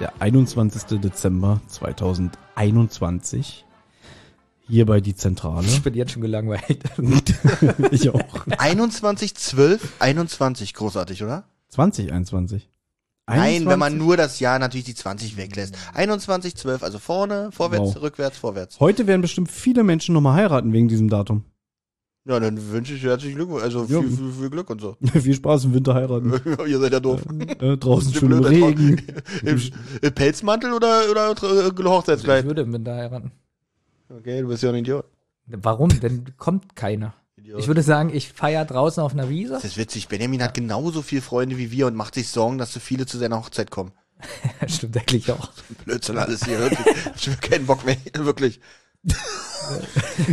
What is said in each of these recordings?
der 21. Dezember 2021. Hier bei die Zentrale. Ich bin jetzt schon gelangweilt. ich auch. 21, 12, 21. Großartig, oder? 2021. Nein, wenn man nur das Jahr natürlich die 20 weglässt. 21, 12, also vorne, vorwärts, Wow. rückwärts, vorwärts. Heute werden bestimmt viele Menschen nochmal heiraten wegen diesem Datum. Ja, dann wünsche ich dir herzlichen Glückwunsch. Also Ja. viel, viel, viel Glück und so. Viel Spaß im Winter heiraten. Ihr seid ja doof. Äh, draußen Ist schön im Regen. Im, Im Pelzmantel oder, oder äh, Ich Hochzeitskleid? würde im Winter heiraten. Okay, du bist ja ein Idiot. Warum? Denn kommt keiner. Idiot. Ich würde sagen, ich feiere draußen auf einer Wiese. das ist witzig. Benjamin hat genauso viele Freunde wie wir und macht sich Sorgen, dass so viele zu seiner Hochzeit kommen. Stimmt eigentlich auch. Blödsinn alles hier. Wirklich. Ich habe keinen Bock mehr. Wirklich.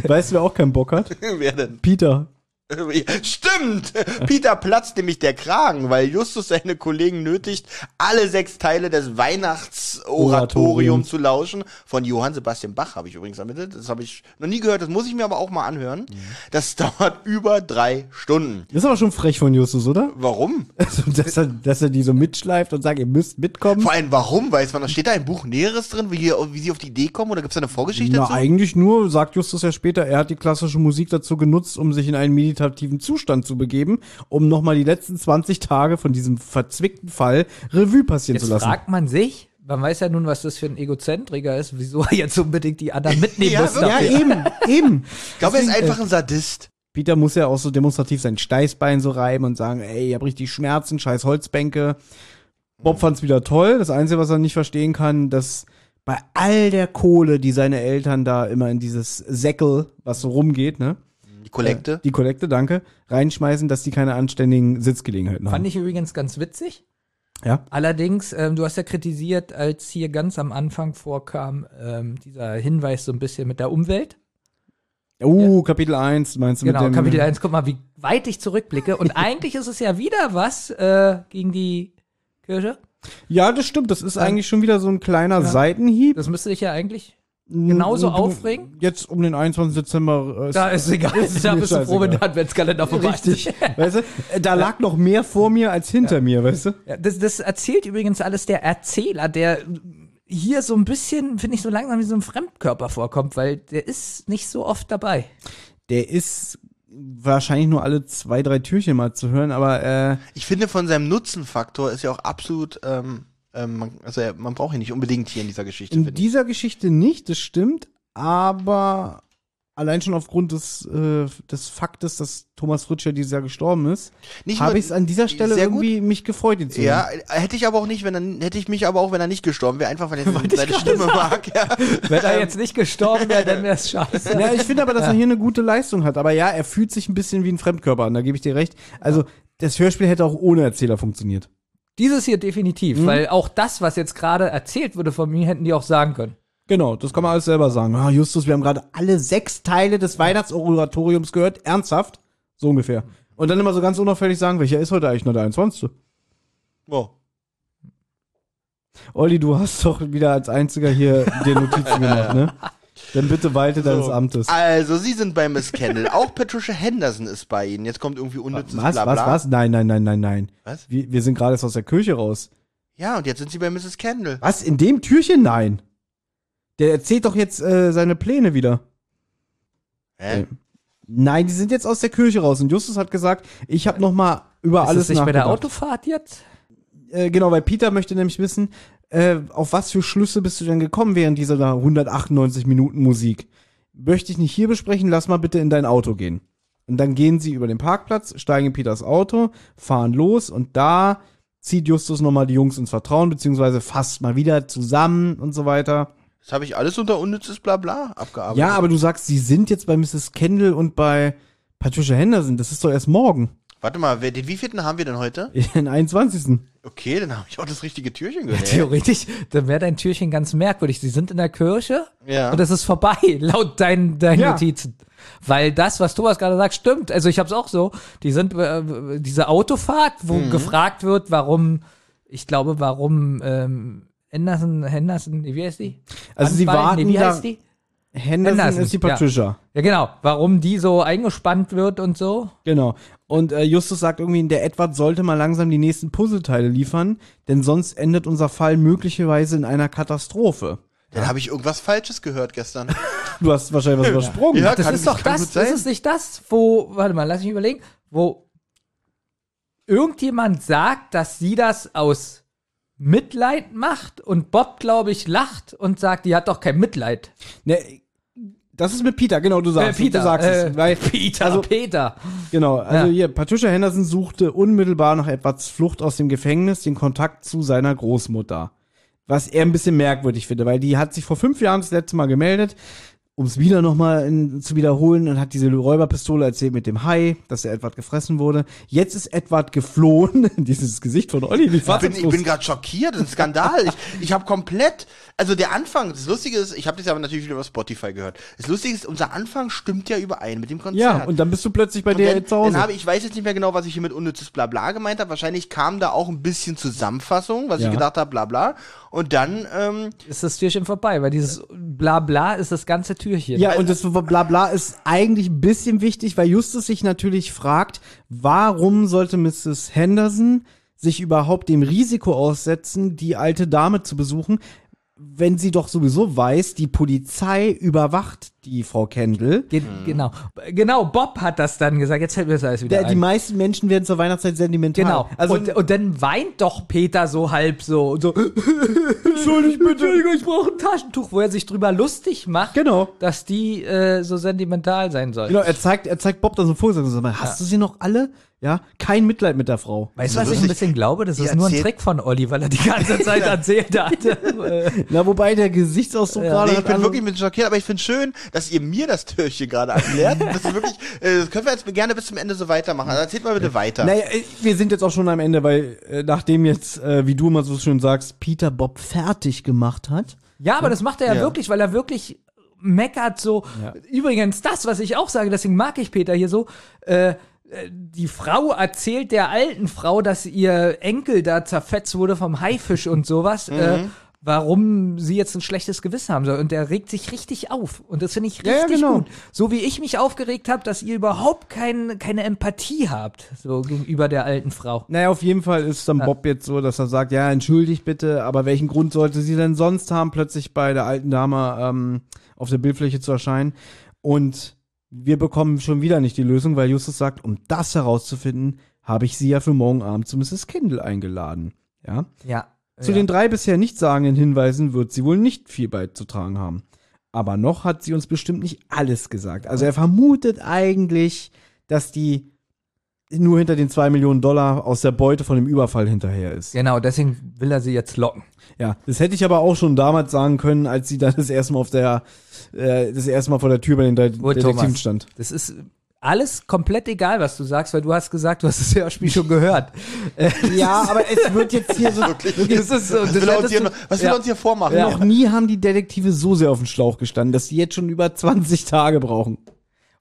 Weißt du, wer auch keinen Bock hat? Wer denn? Peter. Stimmt! Peter platzt nämlich der Kragen, weil Justus seine Kollegen nötigt, alle sechs Teile des Weihnachtsoratoriums Oratorium. zu lauschen. Von Johann Sebastian Bach habe ich übrigens ermittelt. Das habe ich noch nie gehört, das muss ich mir aber auch mal anhören. Das dauert über drei Stunden. Das ist aber schon frech von Justus, oder? Warum? Also, dass, er, dass er die so mitschleift und sagt, ihr müsst mitkommen. Vor allem warum? Weiß man, steht da im Buch Näheres drin, wie, wie sie auf die Idee kommen? Oder gibt es da eine Vorgeschichte Na, dazu? eigentlich nur, sagt Justus ja später, er hat die klassische Musik dazu genutzt, um sich in einen meditativen Zustand zu begeben, um nochmal die letzten 20 Tage von diesem verzwickten Fall Revue passieren Jetzt zu lassen. fragt man sich, man weiß ja nun, was das für ein Egozentriker ist, wieso er jetzt unbedingt die anderen mitnehmen Ja, muss. wirklich. ja, eben, eben. ich glaube, er ist Deswegen, einfach ein Sadist. Peter muss ja auch so demonstrativ sein Steißbein so reiben und sagen, ey, ich hab richtig Schmerzen, scheiß Holzbänke. Bob fand's wieder toll. Das Einzige, was er nicht verstehen kann, dass bei all der Kohle, die seine Eltern da immer in dieses Säckel, was so rumgeht, ne? Die Kollekte. Äh, die Kollekte, danke, reinschmeißen, dass die keine anständigen Sitzgelegenheiten haben. Fand ich übrigens ganz witzig. ja? Allerdings, ähm, du hast ja kritisiert, als hier ganz am Anfang vorkam, ähm, dieser Hinweis so ein bisschen mit der Umwelt. Uh, Kapitel 1, meinst du Genau, mit dem Kapitel 1, guck mal, wie weit ich zurückblicke. Und eigentlich ist es ja wieder was äh, gegen die Kirche. Ja, das stimmt, das ist Ähm, eigentlich schon wieder so ein kleiner ja. Seitenhieb. Das müsste dich ja eigentlich genauso Du- aufregen? Jetzt um den 21. Dezember. äh, Da ist egal. da mir bist du froh, wenn der. Adventskalender vorbei ist. Richtig. weißt du, äh, da lag noch mehr vor mir als hinter mir, weißt du? Ja, das, das erzählt übrigens alles der Erzähler, der hier so ein bisschen, finde ich, so langsam wie so ein Fremdkörper vorkommt, weil der ist nicht so oft dabei. Der ist wahrscheinlich nur alle zwei, drei Türchen mal zu hören, aber äh, Ich finde, von seinem Nutzenfaktor ist ja auch absolut, ähm, ähm, man, also man braucht ihn nicht unbedingt hier in dieser Geschichte. in dieser Geschichte nicht, das stimmt, aber allein schon aufgrund des, äh, des Faktes, dass Thomas Fritsch ja dieses Jahr gestorben ist, habe ich es an dieser Stelle sehr gut. irgendwie mich gefreut, ihn zu Ja, hätte ich aber auch nicht, wenn er, hätte ich mich aber auch, wenn er nicht gestorben wäre, einfach weil er seine Stimme mag. Ja. Wenn er jetzt nicht gestorben wäre, dann wäre es scheiße. Ja, ich finde aber, dass er hier eine gute Leistung hat. Aber ja, er fühlt sich ein bisschen wie ein Fremdkörper an, da gebe ich dir recht. Also, das Hörspiel hätte auch ohne Erzähler funktioniert. Dieses hier definitiv, weil auch das, was jetzt gerade erzählt wurde von mir, hätten die auch sagen können. Genau, das kann man alles selber sagen. Ah, Justus, wir haben gerade alle sechs Teile des Weihnachtsoratoriums gehört. Ernsthaft? So ungefähr. Und dann immer so ganz unauffällig sagen, welcher ist heute eigentlich nur der 21. Oh. Olli, du hast doch wieder als einziger hier dir Notizen gemacht, ne? Dann bitte walte deines Amtes. Also, Sie sind bei Miss Kendall. Auch Patricia Henderson ist bei Ihnen. Jetzt kommt irgendwie unnützes Was, Blabla. was, was? Nein, nein, nein, nein, nein. Was? Wir, wir sind gerade erst aus der Kirche raus. Ja, und jetzt sind Sie bei Mrs. Kendall. Was? In dem Türchen? Nein. Der erzählt doch jetzt äh, seine Pläne wieder. Hä? Äh, Nein, die sind jetzt aus der Kirche raus. Und Justus hat gesagt, ich habe noch mal über Ist alles das nicht bei der nachgedacht. Autofahrt jetzt? Äh, genau, weil Peter möchte nämlich wissen, äh, auf was für Schlüsse bist du denn gekommen während dieser da 198 Minuten Musik? Möchte ich nicht hier besprechen, lass mal bitte in dein Auto gehen. Und dann gehen sie über den Parkplatz, steigen in Peters Auto, fahren los und da zieht Justus nochmal die Jungs ins Vertrauen, beziehungsweise fasst mal wieder zusammen und so weiter. Das habe ich alles unter unnützes Blabla abgearbeitet. Ja, aber du sagst, sie sind jetzt bei Mrs. Kendall und bei Patricia Henderson. Das ist doch erst morgen. Warte mal, wer, den wievielten haben wir denn heute? Den 21. Okay, dann habe ich auch das richtige Türchen gehört. Theoretisch, dann wäre dein Türchen ganz merkwürdig. Sie sind in der Kirche Ja. und es ist vorbei, laut deinen, deinen Ja. Notizen. Weil das, was Thomas gerade sagt, stimmt. Also ich habe es auch so. Die sind äh, diese Autofahrt, wo Mhm. gefragt wird, warum, ich glaube, warum ähm, Henderson, Henderson, wie heißt die? Also sie Anbei- warten nee, wie heißt die? Henderson, Henderson, ist die ja. Patricia. Ja, genau. Warum die so eingespannt wird und so. Genau. Und äh, Justus sagt irgendwie, der Edward sollte mal langsam die nächsten Puzzleteile liefern, denn sonst endet unser Fall möglicherweise in einer Katastrophe. Dann habe ich irgendwas Falsches gehört gestern. Du hast wahrscheinlich was übersprungen. Ja, Das kann- ist doch das, das ist nicht das, wo, warte mal, lass mich überlegen, wo irgendjemand sagt, dass sie das aus Mitleid macht und Bob, glaube ich, lacht und sagt, die hat doch kein Mitleid. Ne, das ist mit Peter, genau, du sagst, du sagst äh, es. Weil, Peter, also, Peter. Genau, also Ja. hier, Patricia Henderson suchte unmittelbar nach Edwards Flucht aus dem Gefängnis den Kontakt zu seiner Großmutter. Was er ein bisschen merkwürdig finde, weil die hat sich vor fünf Jahren das letzte Mal gemeldet, um es wieder nochmal zu wiederholen und hat diese Räuberpistole erzählt mit dem Hai, dass der Edward gefressen wurde. Jetzt ist Edward geflohen. Dieses Gesicht von Olli, wie Ich bin, ich bin gerade schockiert, ein Skandal. ich ich habe komplett, also der Anfang, das Lustige ist, ich habe das aber natürlich wieder über Spotify gehört. Das Lustige ist, unser Anfang stimmt ja überein mit dem Konzert. Ja, und dann bist du plötzlich bei dir dann, zu Hause. dann habe ich, ich weiß jetzt nicht mehr genau, was ich hier mit unnützes Blabla gemeint habe. Wahrscheinlich kam da auch ein bisschen Zusammenfassung, was Ja. ich gedacht habe, Blabla. Und dann, ähm, Ist das Türchen vorbei, weil dieses Blabla ist das ganze Türchen. Ja, und das Blabla ist eigentlich ein bisschen wichtig, weil Justus sich natürlich fragt, warum sollte Mrs. Henderson sich überhaupt dem Risiko aussetzen, die alte Dame zu besuchen, wenn sie doch sowieso weiß, die Polizei überwacht die Frau Kendall. Ge Genau. Genau, Bob hat das dann gesagt. Jetzt fällt mir das alles wieder Der, die ein. meisten Menschen werden zur Weihnachtszeit sentimental. Genau. Also, und, und dann weint doch Peter so halb so. und so Entschuldigung, bitte. Entschuldigung, ich brauche ein Taschentuch, wo er sich drüber lustig macht, genau. dass die äh, so sentimental sein soll. Genau, er zeigt, er zeigt Bob dann so vor, sagt so, hast du sie noch alle? Ja, kein Mitleid mit der Frau. Weißt du, Also was ich ein bisschen glaube? Das Die ist nur ein Trick von Olli, weil er die ganze Zeit erzählt hat. Na, wobei der Gesichtsausdruck gerade nee, ich bin alle- wirklich bisschen schockiert, aber ich finde schön, dass ihr mir das Türchen gerade erklärt. Das ist wirklich, äh, das können wir jetzt gerne bis zum Ende so weitermachen. Also erzählt mal bitte weiter. Naja, äh, wir sind jetzt auch schon am Ende, weil äh, nachdem jetzt, äh, wie du immer so schön sagst, Peter Bob fertig gemacht hat. ja, aber das macht er ja, Ja. wirklich, weil er wirklich meckert so. Ja. Übrigens, das, was ich auch sage, deswegen mag ich Peter hier so, äh, äh, die Frau erzählt der alten Frau, dass ihr Enkel da zerfetzt wurde vom Haifisch und sowas, äh, warum sie jetzt ein schlechtes Gewissen haben soll. Und der regt sich richtig auf. Und das finde ich richtig Ja, genau. gut. So wie ich mich aufgeregt habe, dass ihr überhaupt kein, keine Empathie habt, so gegenüber der alten Frau. Naja, auf jeden Fall ist dann Bob jetzt so, dass er sagt, ja, entschuldigt bitte, aber welchen Grund sollte sie denn sonst haben, plötzlich bei der alten Dame ähm, auf der Bildfläche zu erscheinen? Und wir bekommen schon wieder nicht die Lösung, weil Justus sagt, um das herauszufinden, habe ich sie ja für morgen Abend zu Mrs. Kindle eingeladen. Ja. Ja. Zu ja. den drei bisher nichtssagenden Hinweisen wird sie wohl nicht viel beizutragen haben. Aber noch hat sie uns bestimmt nicht alles gesagt. Also er vermutet eigentlich, dass die nur hinter den zwei Millionen Dollar aus der Beute von dem Überfall hinterher ist. Genau, deswegen will er sie jetzt locken. Ja, das hätte ich aber auch schon damals sagen können, als sie dann das erste Mal auf der, äh, das erste Mal vor der Tür bei den drei Gut, Detektiven Thomas. stand. Das ist alles komplett egal, was du sagst, weil du hast gesagt, du hast das Hörspiel schon gehört. Ja, aber es wird jetzt hier so. das ist so, was das will, er uns hier, du- noch- was will ja. uns hier vormachen? Noch nie haben die Detektive so sehr auf den Schlauch gestanden, dass sie jetzt schon über 20 Tage brauchen.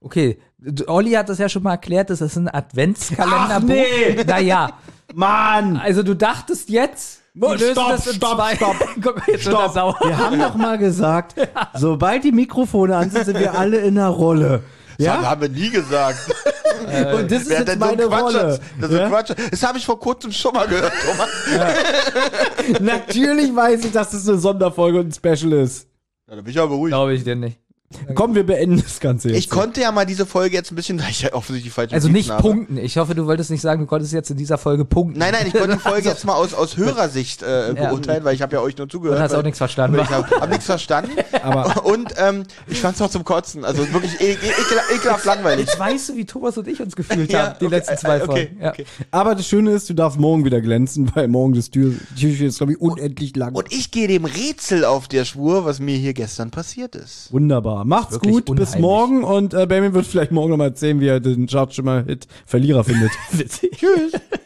Okay, Olli hat das ja schon mal erklärt, das ist ein Adventskalenderbuch. Ach, nee. Naja, Mann! also du dachtest jetzt, Stopp, das stopp, zwei. stopp. Guck mal, jetzt sauer. Wir haben doch mal gesagt, sobald die Mikrofone an sind, sind wir alle in der Rolle. Das Ja? haben wir nie gesagt. Und das ist Wer jetzt denn so meine Quatsch? Rolle. Das, ist Ja? Quatsch. das habe ich vor kurzem schon mal gehört, Thomas. Natürlich weiß ich, dass das eine Sonderfolge und ein Special ist. Ja, da bin ich aber ruhig. Glaube ich dir nicht. Komm, wir beenden das Ganze jetzt. Ich konnte ja mal diese Folge jetzt ein bisschen, da ich ja offensichtlich falsch Also nicht habe. punkten. Ich hoffe, du wolltest nicht sagen, du konntest jetzt in dieser Folge punkten. Nein, nein, ich konnte die Folge jetzt mal aus, aus Hörersicht äh, Ja. beurteilen, weil ich habe ja euch nur zugehört. Und hast weil- auch nichts verstanden. weil Ich habe hab nichts verstanden. Aber- und ähm, ich fand's auch zum Kotzen. Also wirklich e e ekel ekelhaft langweilig. Jetzt weißt du, wie Thomas und ich uns gefühlt Ja, haben, die okay, letzten zwei äh, okay, Folgen. Ja. okay. Aber das Schöne ist, du darfst morgen wieder glänzen, weil morgen das Tür, Türchen ist, glaube ich, unendlich lang. Und ich gehe dem Rätsel auf der Spur, was mir hier gestern passiert ist. Wunderbar. Macht's Wirklich gut, bis unheimlich. morgen und äh, Benjamin wird vielleicht morgen nochmal erzählen, wie er den Chartschimmer-Hit Verlierer findet. Tschüss.